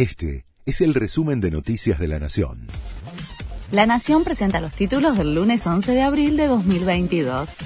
Este es el resumen de Noticias de la Nación. La Nación presenta los títulos del lunes 11 de abril de 2022.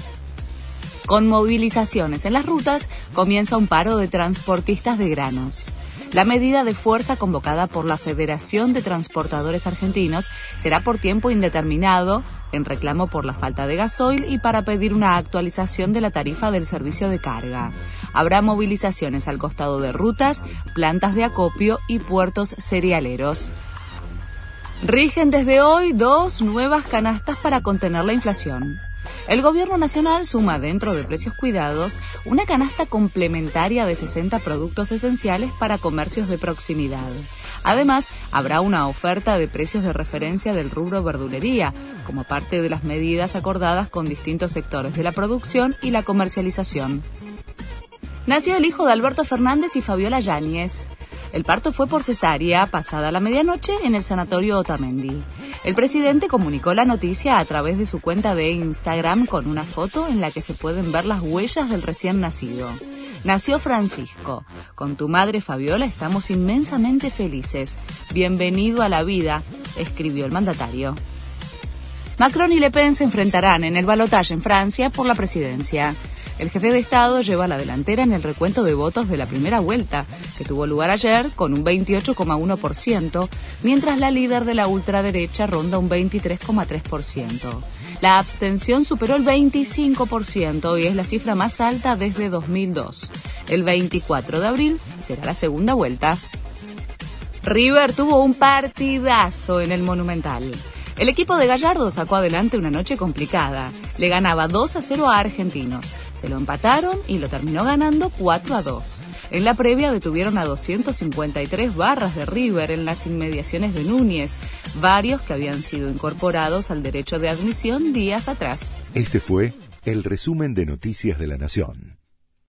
Con movilizaciones en las rutas, comienza un paro de transportistas de granos. La medida de fuerza convocada por la Federación de Transportadores Argentinos será por tiempo indeterminado en reclamo por la falta de gasoil y para pedir una actualización de la tarifa del servicio de carga. Habrá movilizaciones al costado de rutas, plantas de acopio y puertos cerealeros. Rigen desde hoy dos nuevas canastas para contener la inflación. El Gobierno Nacional suma dentro de precios cuidados una canasta complementaria de 60 productos esenciales para comercios de proximidad. Además, habrá una oferta de precios de referencia del rubro verdulería, como parte de las medidas acordadas con distintos sectores de la producción y la comercialización. Nació el hijo de Alberto Fernández y Fabiola Yáñez. El parto fue por cesárea pasada la medianoche en el sanatorio Otamendi. El presidente comunicó la noticia a través de su cuenta de Instagram con una foto en la que se pueden ver las huellas del recién nacido. Nació Francisco. Con tu madre Fabiola estamos inmensamente felices. Bienvenido a la vida, escribió el mandatario. Macron y Le Pen se enfrentarán en el balotaje en Francia por la presidencia. El jefe de Estado lleva la delantera en el recuento de votos de la primera vuelta, que tuvo lugar ayer con un 28,1%, mientras la líder de la ultraderecha ronda un 23,3%. La abstención superó el 25% y es la cifra más alta desde 2002. El 24 de abril será la segunda vuelta. River tuvo un partidazo en el Monumental. El equipo de Gallardo sacó adelante una noche complicada. Le ganaba 2 a 0 a Argentinos. Se lo empataron y lo terminó ganando 4 a 2. En la previa detuvieron a 253 barras de River en las inmediaciones de Núñez, varios que habían sido incorporados al derecho de admisión días atrás. Este fue el resumen de Noticias de la Nación.